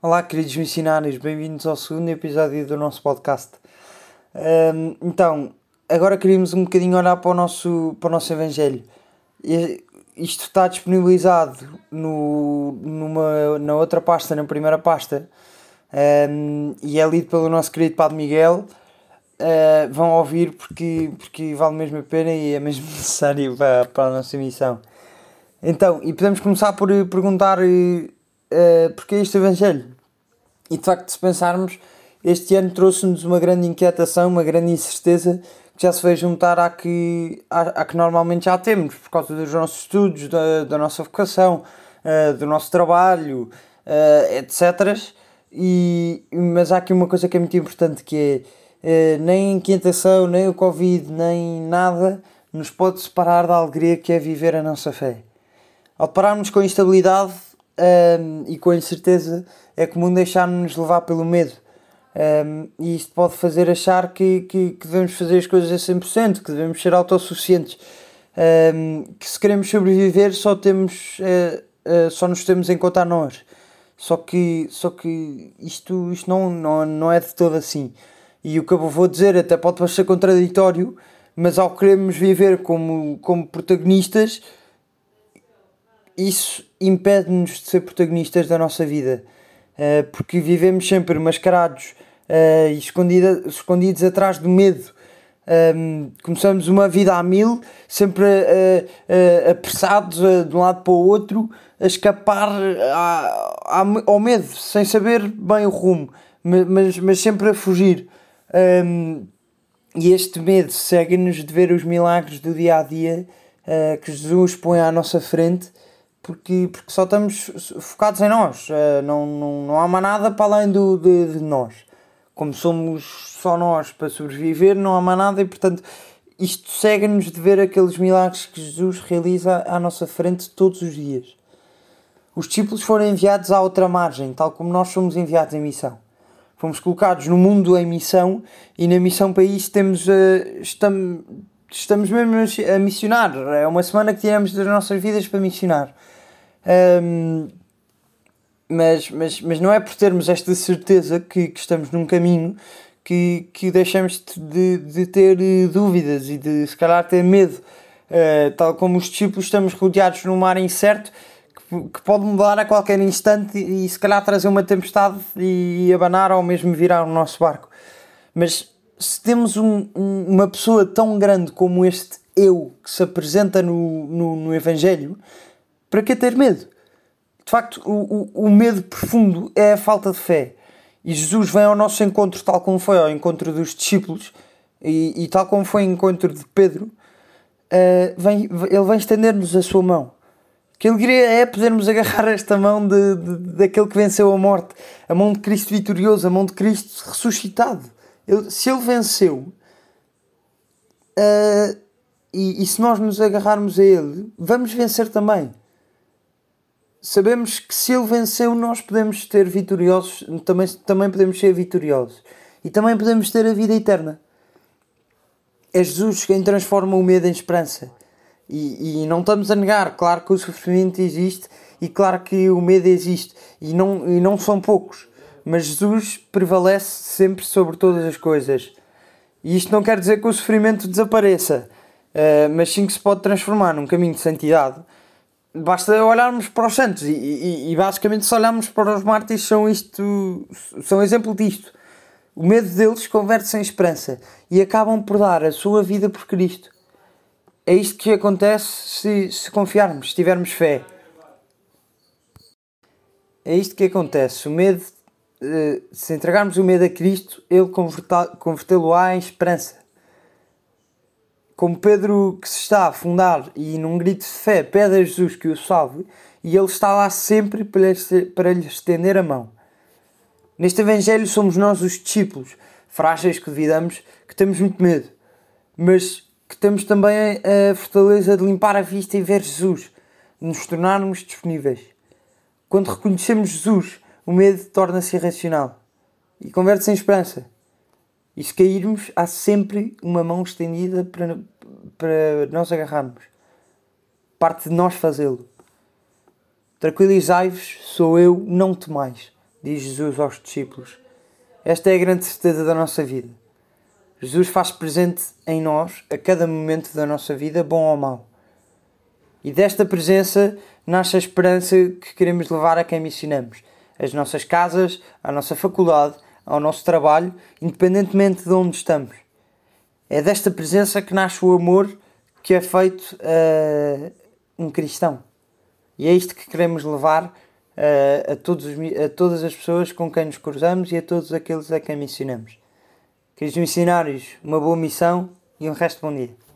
Olá, queridos missionários, bem-vindos ao segundo episódio do nosso podcast. Um, então, agora queríamos um bocadinho olhar para o nosso, para o nosso Evangelho. Isto está disponibilizado no, numa, na outra pasta, na primeira pasta, um, e é lido pelo nosso querido Padre Miguel. Uh, vão ouvir porque, porque vale mesmo a pena e é mesmo necessário para, para a nossa missão. Então, e podemos começar por perguntar uh, porque este Evangelho. E de facto, se pensarmos, este ano trouxe-nos uma grande inquietação, uma grande incerteza que já se veio juntar à que, à, à que normalmente já temos, por causa dos nossos estudos, da, da nossa vocação, uh, do nosso trabalho, uh, etc. E, mas há aqui uma coisa que é muito importante que é uh, nem a inquietação, nem o Covid, nem nada nos pode separar da alegria que é viver a nossa fé. Ao pararmos com a instabilidade, um, e com a incerteza é comum deixar-nos levar pelo medo. Um, e isto pode fazer achar que, que, que, devemos fazer as coisas a 100%, que devemos ser autossuficientes, um, que se queremos sobreviver só, temos, uh, uh, só nos temos em conta a nós. Só que, só que isto, isto não, não, não é de todo assim. E o que eu vou dizer até pode parecer contraditório, mas ao queremos viver como, como protagonistas, isso impede-nos de ser protagonistas da nossa vida, uh, porque vivemos sempre mascarados uh, e escondidos atrás do medo. Um, ehm, começamos uma vida a mil, sempre uh, apressados de um lado para o outro, a escapar a, a, ao medo, sem saber bem o rumo, mas, mas sempre a fugir. Um, ehm, e este medo segue-nos de ver os milagres do dia a dia que Jesus põe à nossa frente porque, porque só estamos focados em nós, uh, não, não, não há mais nada para além do, de, de, nós. Como somos só nós para sobreviver, não há mais nada e, portanto, isto segue-nos de ver aqueles milagres que Jesus realiza à nossa frente todos os dias. Os discípulos foram enviados à outra margem, tal como nós somos enviados em missão. Fomos colocados no mundo em missão e na missão isso temos, uh, estamos, estamos mesmo a missionar. É uma semana que tiramos das nossas vidas para missionar. Um, mas, mas, mas não é por termos esta certeza que, que estamos num caminho que, que deixamos de, de ter eh, dúvidas e de se calhar ter medo. Uh, tal como os discípulos, estamos rodeados num mar incerto que, que pode mudar a qualquer instante e, e se calhar trazer uma tempestade e, e abanar ou mesmo virar o nosso barco. Mas se temos um, um, uma pessoa tão grande como este eu que se apresenta no, no, no Evangelho, para que ter medo? De facto, o, o, o medo profundo é a falta de fé. E Jesus vem ao nosso encontro, tal como foi ao encontro dos discípulos e, e tal como foi ao encontro de Pedro, uh, vem, ele vem estender-nos a sua mão. Que alegria é podermos agarrar esta mão de, de, daquele que venceu a morte, a mão de Cristo vitorioso, a mão de Cristo ressuscitado. Ele, se ele venceu, uh, e, e se nós nos agarrarmos a ele, vamos vencer também sabemos que se ele venceu, nós podemos ter vitoriosos, também, também podemos ser vitoriosos e também podemos ter a vida eterna. É Jesus quem transforma o medo em esperança. E, e não estamos a negar, claro que o sofrimento existe e claro que o medo existe e não, e não são poucos, mas Jesus prevalece sempre sobre todas as coisas. E isto não quer dizer que o sofrimento desapareça, uh, mas sim que se pode transformar num caminho de santidade basta olharmos para os santos e, e, e, basicamente se olharmos para os mártires são isto são exemplo disto. O medo deles converte-se em esperança e acabam por dar a sua vida por Cristo. É isto que acontece se, se confiarmos, se tivermos fé. É isto que acontece. O medo eh, se entregarmos o medo a Cristo ele convertê-lo-á em esperança como Pedro que se está a afundar e num grito de fé pede a Jesus que o salve e ele está lá sempre para lhe, estender a mão. Neste Evangelho somos nós os discípulos, frágeis que duvidamos, que temos muito medo, mas que temos também a fortaleza de limpar a vista e ver Jesus, de nos tornarmos disponíveis. Quando reconhecemos Jesus, o medo torna-se irracional e converte-se em esperança. E se cairmos, há sempre uma mão estendida para, para nós agarrarmos. Parte de nós fazê-lo. Tranquilizai-vos, sou eu, não temais. diz Jesus aos discípulos. Esta é a grande certeza da nossa vida. Jesus faz presente em nós a cada momento da nossa vida, bom ou mau. E desta presença nasce a esperança que queremos levar a quem missionamos. As nossas casas, a nossa faculdade, ao nosso trabalho, independentemente de onde estamos. É desta presença que nasce o amor que é feito a um cristão. E é isto que queremos levar a, todos os, a todas as pessoas com quem nos cruzamos e a todos aqueles a quem missionamos. Queridos missionários, uma boa missão e um resto bom dia.